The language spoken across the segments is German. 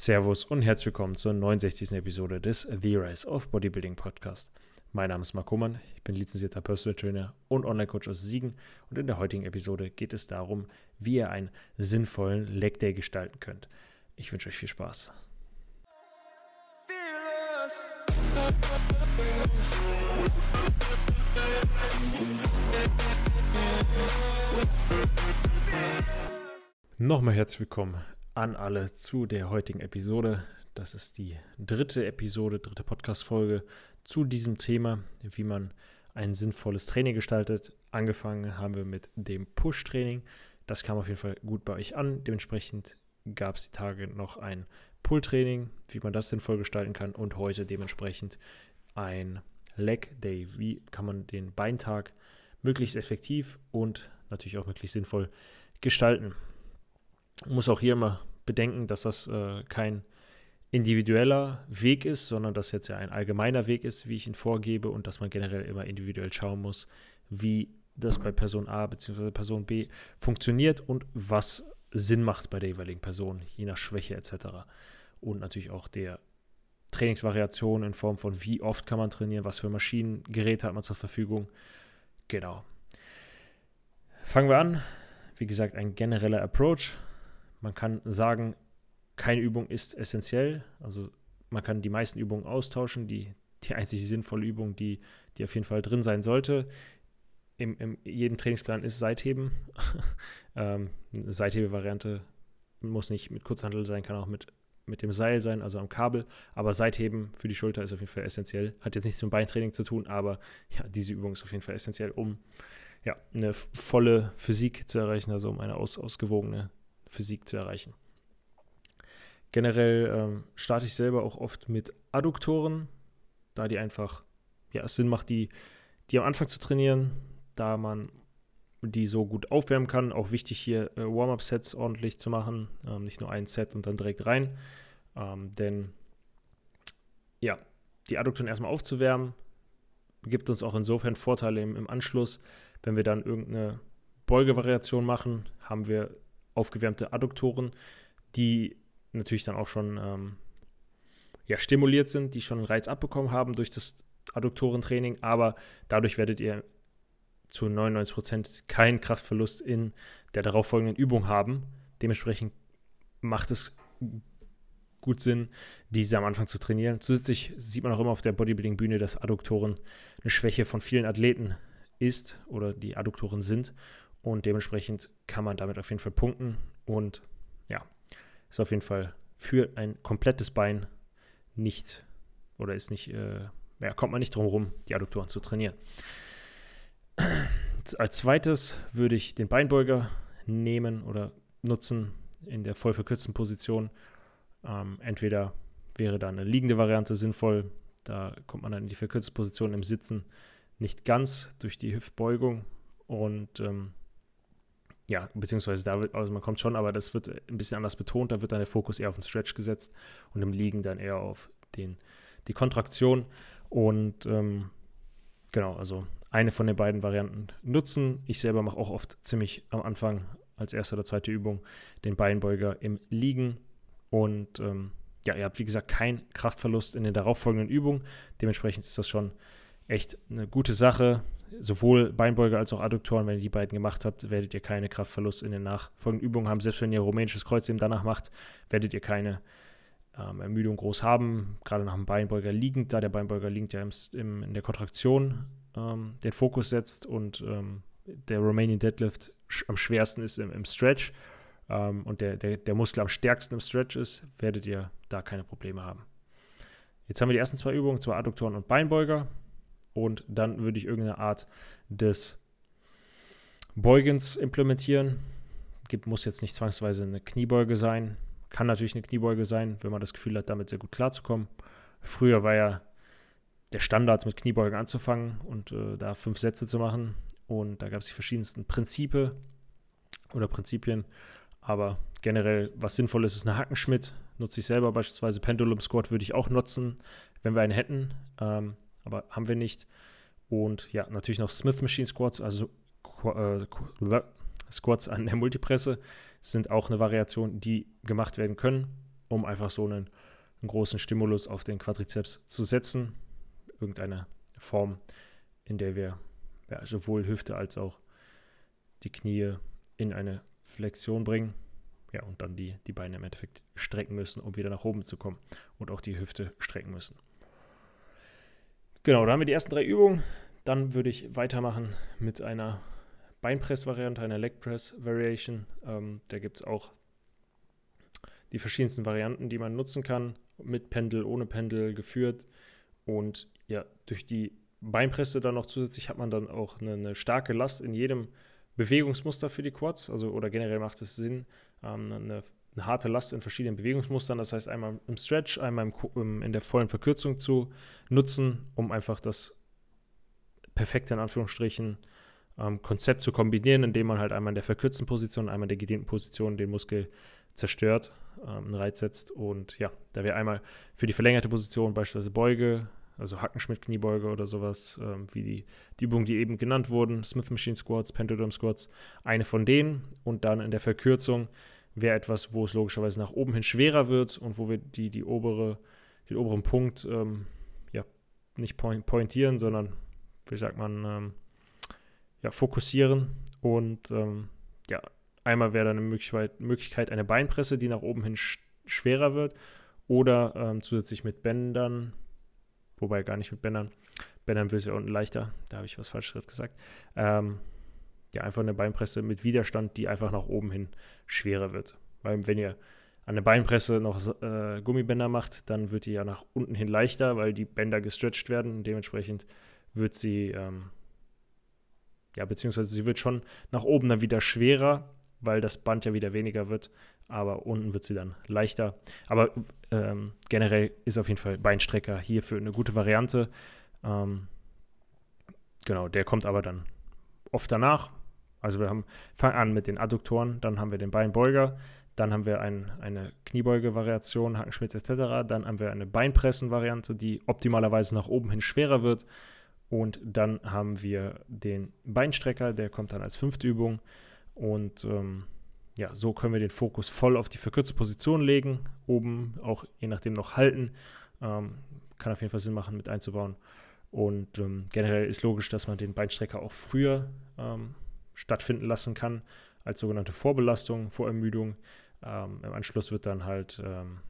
Servus und herzlich willkommen zur 69. Episode des The Rise of Bodybuilding Podcast. Mein Name ist Marc Hohmann, ich bin lizenzierter Personal Trainer und Online-Coach aus Siegen und in der heutigen Episode geht es darum, wie ihr einen sinnvollen Leg Day gestalten könnt. Ich wünsche euch viel Spaß. Nochmal herzlich willkommen an alle zu der heutigen Episode. Das ist die dritte Episode, dritte Podcast-Folge zu diesem Thema, wie man ein sinnvolles Training gestaltet. Angefangen haben wir mit dem Push-Training. Das kam auf jeden Fall gut bei euch an. Dementsprechend gab es die Tage noch ein Pull-Training, wie man das sinnvoll gestalten kann. Und heute dementsprechend ein Leg Day. Wie kann man den Beintag möglichst effektiv und natürlich auch möglichst sinnvoll gestalten? Muss auch hier immer bedenken, dass das äh, kein individueller Weg ist, sondern dass jetzt ja ein allgemeiner Weg ist, wie ich ihn vorgebe und dass man generell immer individuell schauen muss, wie das bei Person A bzw. Person B funktioniert und was Sinn macht bei der jeweiligen Person, je nach Schwäche etc. Und natürlich auch der Trainingsvariation in Form von wie oft kann man trainieren, was für Maschinengeräte hat man zur Verfügung. Genau. Fangen wir an. Wie gesagt, ein genereller Approach. Man kann sagen, keine Übung ist essentiell. Also man kann die meisten Übungen austauschen. Die, die einzige sinnvolle Übung, die, die auf jeden Fall drin sein sollte, im, im jedem Trainingsplan ist Seitheben. ähm, eine Seithebe-Variante muss nicht mit Kurzhandel sein, kann auch mit, mit dem Seil sein, also am Kabel. Aber Seitheben für die Schulter ist auf jeden Fall essentiell. Hat jetzt nichts mit Beintraining zu tun, aber ja, diese Übung ist auf jeden Fall essentiell, um ja, eine volle Physik zu erreichen, also um eine aus, ausgewogene Physik zu erreichen. Generell ähm, starte ich selber auch oft mit Adduktoren, da die einfach, ja, es Sinn macht, die, die am Anfang zu trainieren, da man die so gut aufwärmen kann. Auch wichtig hier äh, Warm-up-Sets ordentlich zu machen, ähm, nicht nur ein Set und dann direkt rein. Ähm, denn ja, die Adduktoren erstmal aufzuwärmen, gibt uns auch insofern Vorteile im, im Anschluss. Wenn wir dann irgendeine Beugevariation machen, haben wir aufgewärmte Adduktoren, die natürlich dann auch schon ähm, ja, stimuliert sind, die schon einen Reiz abbekommen haben durch das Adduktorentraining, aber dadurch werdet ihr zu 99 Prozent keinen Kraftverlust in der darauffolgenden Übung haben. Dementsprechend macht es gut Sinn, diese am Anfang zu trainieren. Zusätzlich sieht man auch immer auf der Bodybuilding-Bühne, dass Adduktoren eine Schwäche von vielen Athleten ist oder die Adduktoren sind. Und dementsprechend kann man damit auf jeden Fall punkten. Und ja, ist auf jeden Fall für ein komplettes Bein nicht oder ist nicht, äh, ja, kommt man nicht drum herum, die Adduktoren zu trainieren. Als zweites würde ich den Beinbeuger nehmen oder nutzen in der voll verkürzten Position. Ähm, entweder wäre da eine liegende Variante sinnvoll, da kommt man dann in die verkürzte Position im Sitzen nicht ganz durch die Hüftbeugung und ähm, ja, beziehungsweise da wird, also man kommt schon, aber das wird ein bisschen anders betont. Da wird dann der Fokus eher auf den Stretch gesetzt und im Liegen dann eher auf den, die Kontraktion. Und ähm, genau, also eine von den beiden Varianten nutzen. Ich selber mache auch oft ziemlich am Anfang als erste oder zweite Übung den Beinbeuger im Liegen. Und ähm, ja, ihr habt wie gesagt keinen Kraftverlust in den darauffolgenden Übungen. Dementsprechend ist das schon echt eine gute Sache sowohl Beinbeuger als auch Adduktoren, wenn ihr die beiden gemacht habt, werdet ihr keine Kraftverlust in den nachfolgenden Übungen haben. Selbst wenn ihr rumänisches Kreuz eben danach macht, werdet ihr keine ähm, Ermüdung groß haben. Gerade nach dem Beinbeuger liegend, da der Beinbeuger liegend ja im, im, in der Kontraktion ähm, den Fokus setzt und ähm, der Romanian Deadlift am schwersten ist im, im Stretch ähm, und der, der, der Muskel am stärksten im Stretch ist, werdet ihr da keine Probleme haben. Jetzt haben wir die ersten zwei Übungen, zwar Adduktoren und Beinbeuger und dann würde ich irgendeine Art des Beugens implementieren. Gibt, muss jetzt nicht zwangsweise eine Kniebeuge sein. Kann natürlich eine Kniebeuge sein, wenn man das Gefühl hat, damit sehr gut klarzukommen. Früher war ja der Standard, mit Kniebeugen anzufangen und äh, da fünf Sätze zu machen. Und da gab es die verschiedensten Prinzipe oder Prinzipien. Aber generell, was sinnvoll ist, ist eine Hackenschmidt. Nutze ich selber beispielsweise. Pendulum Squat würde ich auch nutzen, wenn wir einen hätten. Ähm, aber haben wir nicht. Und ja, natürlich noch Smith Machine Squats, also äh, Squats an der Multipresse sind auch eine Variation, die gemacht werden können. um einfach so einen, einen großen Stimulus auf den Quadrizeps zu setzen. Irgendeine Form, in der wir ja, sowohl Hüfte als auch die Knie in eine Flexion bringen. Ja, und dann die, die Beine im Endeffekt strecken müssen, um wieder nach oben zu kommen. Und auch die Hüfte strecken müssen. Genau, da haben wir die ersten drei Übungen. Dann würde ich weitermachen mit einer Beinpress-Variante, einer Leg Press-Variation. Ähm, da gibt es auch die verschiedensten Varianten, die man nutzen kann. Mit Pendel, ohne Pendel, geführt. Und ja, durch die Beinpresse dann noch zusätzlich hat man dann auch eine, eine starke Last in jedem Bewegungsmuster für die Quads. Also, oder generell macht es Sinn, ähm, eine, eine, harte Last in verschiedenen Bewegungsmustern. Das heißt, einmal im Stretch, einmal im, in der vollen Verkürzung zu nutzen, um einfach das perfekte, in Anführungsstrichen, ähm, Konzept zu kombinieren, indem man halt einmal in der verkürzten Position, einmal in der gedehnten Position den Muskel zerstört, ähm, einen Reiz setzt. Und ja, da wäre einmal für die verlängerte Position beispielsweise Beuge, also Hackenschmidt-Kniebeuge oder sowas, ähm, wie die, die Übungen, die eben genannt wurden, Smith Machine Squats, Pendulum Squats, eine von denen. Und dann in der Verkürzung wäre etwas, wo es logischerweise nach oben hin schwerer wird und wo wir die, die obere, den oberen Punkt ähm, ja, nicht pointieren, sondern, wie sagt man, ähm, ja, fokussieren. Und ähm, ja, einmal wäre dann eine Möglichkeit, eine Beinpresse, die nach oben hin sch schwerer wird. Oder ähm, zusätzlich mit Bändern, wobei gar nicht mit Bändern. Bändern wird es ja unten leichter, da habe ich was Falsches gesagt. Ähm, ja, einfach eine Beinpresse mit Widerstand, die einfach nach oben hin schwerer wird. Weil wenn ihr an der Beinpresse noch äh, Gummibänder macht, dann wird die ja nach unten hin leichter, weil die Bänder gestretched werden. dementsprechend wird sie ähm, ja, beziehungsweise sie wird schon nach oben dann wieder schwerer, weil das Band ja wieder weniger wird, aber unten wird sie dann leichter. Aber ähm, generell ist auf jeden Fall Beinstrecker hierfür eine gute Variante. Ähm, genau, der kommt aber dann oft danach. Also wir haben, fangen an mit den Adduktoren, dann haben wir den Beinbeuger, dann haben wir ein, eine Kniebeuge-Variation, Hackenschmitz etc. Dann haben wir eine Beinpressen-Variante, die optimalerweise nach oben hin schwerer wird. Und dann haben wir den Beinstrecker, der kommt dann als fünfte Übung. Und ähm, ja, so können wir den Fokus voll auf die verkürzte Position legen. Oben auch je nachdem noch halten. Ähm, kann auf jeden Fall Sinn machen, mit einzubauen. Und ähm, generell ist logisch, dass man den Beinstrecker auch früher ähm, stattfinden lassen kann, als sogenannte Vorbelastung, Vorermüdung. Ähm, Im Anschluss wird dann halt ähm,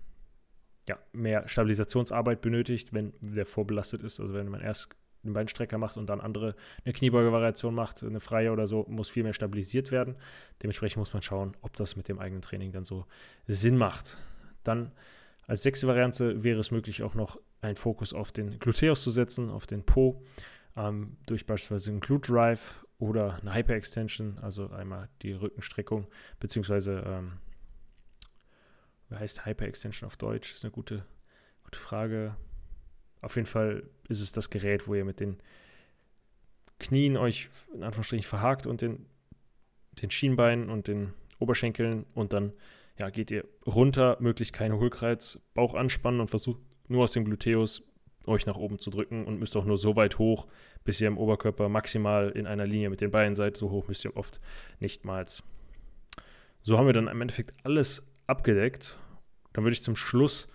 ja, mehr Stabilisationsarbeit benötigt, wenn der vorbelastet ist. Also wenn man erst einen Beinstrecker macht und dann andere eine Kniebeuge-Variation macht, eine freie oder so, muss viel mehr stabilisiert werden. Dementsprechend muss man schauen, ob das mit dem eigenen Training dann so Sinn macht. Dann als sechste Variante wäre es möglich, auch noch einen Fokus auf den Gluteus zu setzen, auf den Po, ähm, durch beispielsweise einen Glute Drive oder eine Hyper-Extension, also einmal die Rückenstreckung, beziehungsweise, ähm, wie heißt Hyper-Extension auf Deutsch? Ist eine gute, gute Frage. Auf jeden Fall ist es das Gerät, wo ihr mit den Knien euch in Anführungsstrichen verhakt und den, den Schienbeinen und den Oberschenkeln und dann ja, geht ihr runter, möglichst keine Hohlkreuz, Bauch anspannen und versucht nur aus dem Gluteus euch nach oben zu drücken und müsst auch nur so weit hoch, bis ihr im Oberkörper maximal in einer Linie mit den Beinen seid. So hoch müsst ihr oft nichtmals. So haben wir dann im Endeffekt alles abgedeckt. Dann würde ich zum Schluss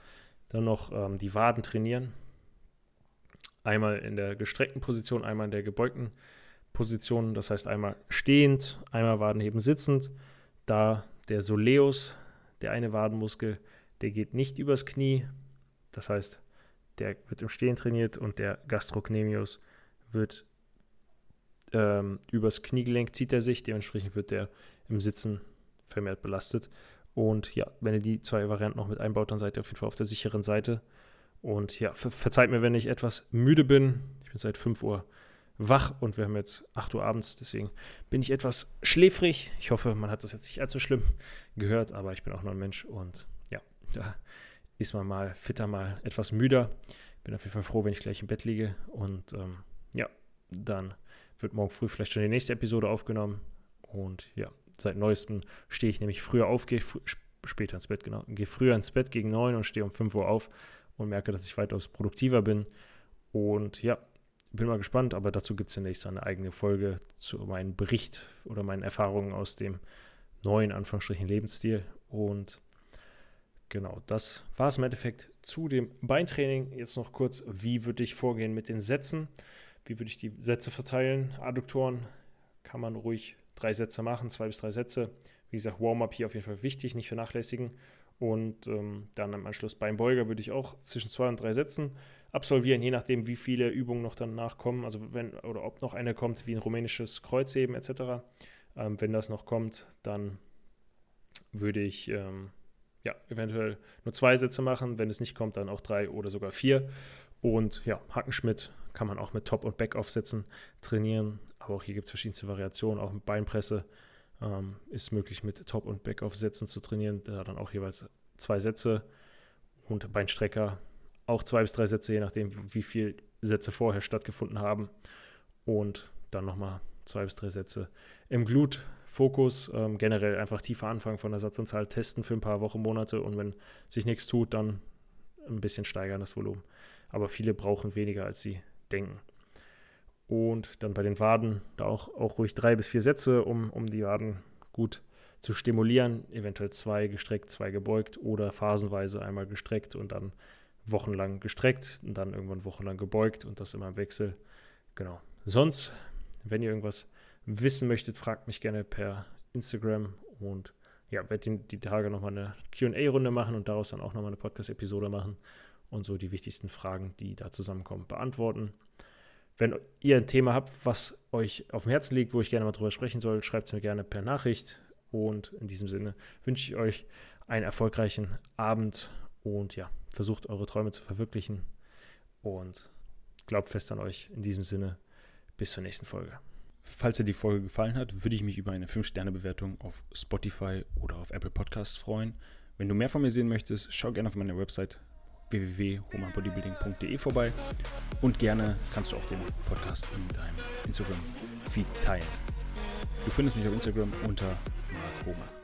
dann noch ähm, die Waden trainieren. Einmal in der gestreckten Position, einmal in der gebeugten Position. Das heißt einmal stehend, einmal Wadenheben sitzend. Da der Soleus, der eine Wadenmuskel, der geht nicht übers Knie. Das heißt, der wird im Stehen trainiert und der Gastrocnemius wird ähm, übers Kniegelenk zieht er sich. Dementsprechend wird der im Sitzen vermehrt belastet. Und ja, wenn ihr die zwei Varianten noch mit einbaut, dann seid ihr auf jeden Fall auf der sicheren Seite. Und ja, ver verzeiht mir, wenn ich etwas müde bin. Ich bin seit 5 Uhr wach und wir haben jetzt 8 Uhr abends, deswegen bin ich etwas schläfrig. Ich hoffe, man hat das jetzt nicht allzu schlimm gehört, aber ich bin auch noch ein Mensch und ja, da ist mal fitter, mal etwas müder. Bin auf jeden Fall froh, wenn ich gleich im Bett liege und ähm, ja, dann wird morgen früh vielleicht schon die nächste Episode aufgenommen und ja, seit neuestem stehe ich nämlich früher auf, gehe später ins Bett, genau, gehe früher ins Bett gegen 9 und stehe um 5 Uhr auf und merke, dass ich weitaus produktiver bin. Und ja, bin mal gespannt, aber dazu gibt es demnächst eine eigene Folge zu meinem Bericht oder meinen Erfahrungen aus dem neuen, Anführungsstrichen, Lebensstil. Und genau, das war es im Endeffekt zu dem Beintraining. Jetzt noch kurz, wie würde ich vorgehen mit den Sätzen? Wie würde ich die Sätze verteilen? Adduktoren kann man ruhig drei Sätze machen, zwei bis drei Sätze. Wie gesagt, Warm-up hier auf jeden Fall wichtig, nicht vernachlässigen. Und ähm, dann am Anschluss Beinbeuger würde ich auch zwischen zwei und drei Sätzen absolvieren, je nachdem, wie viele Übungen noch danach kommen. Also wenn oder ob noch eine kommt, wie ein rumänisches Kreuzheben etc. Ähm, wenn das noch kommt, dann würde ich ähm, ja, eventuell nur zwei Sätze machen. Wenn es nicht kommt, dann auch drei oder sogar vier. Und ja, Hackenschmidt kann man auch mit Top- und Backaufsätzen trainieren. Aber auch hier gibt es verschiedenste Variationen. Auch mit Beinpresse ähm, ist möglich, mit Top- und Backaufsätzen zu trainieren. Da dann auch jeweils zwei Sätze. Und Beinstrecker auch zwei bis drei Sätze, je nachdem, wie viele Sätze vorher stattgefunden haben. Und dann nochmal zwei bis drei Sätze im Glut-Fokus. Ähm, generell einfach tiefer anfangen von der Satzanzahl, testen für ein paar Wochen, Monate und wenn sich nichts tut, dann ein bisschen steigern das Volumen. Aber viele brauchen weniger, als sie denken. Und dann bei den Waden da auch, auch ruhig drei bis vier Sätze, um, um die Waden gut zu stimulieren. Eventuell zwei gestreckt, zwei gebeugt oder phasenweise einmal gestreckt und dann wochenlang gestreckt und dann irgendwann wochenlang gebeugt und das immer im Wechsel. Genau. Sonst, wenn ihr irgendwas wissen möchtet, fragt mich gerne per Instagram und ja, werde die Tage nochmal eine QA-Runde machen und daraus dann auch nochmal eine Podcast-Episode machen und so die wichtigsten Fragen, die da zusammenkommen, beantworten. Wenn ihr ein Thema habt, was euch auf dem Herzen liegt, wo ich gerne mal drüber sprechen soll, schreibt es mir gerne per Nachricht. Und in diesem Sinne wünsche ich euch einen erfolgreichen Abend und ja, versucht eure Träume zu verwirklichen und glaubt fest an euch. In diesem Sinne, bis zur nächsten Folge. Falls dir die Folge gefallen hat, würde ich mich über eine 5-Sterne-Bewertung auf Spotify oder auf Apple Podcasts freuen. Wenn du mehr von mir sehen möchtest, schau gerne auf meine Website www.homabodybuilding.de vorbei und gerne kannst du auch den Podcast in deinem Instagram-Feed teilen. Du findest mich auf Instagram unter Mark Homer.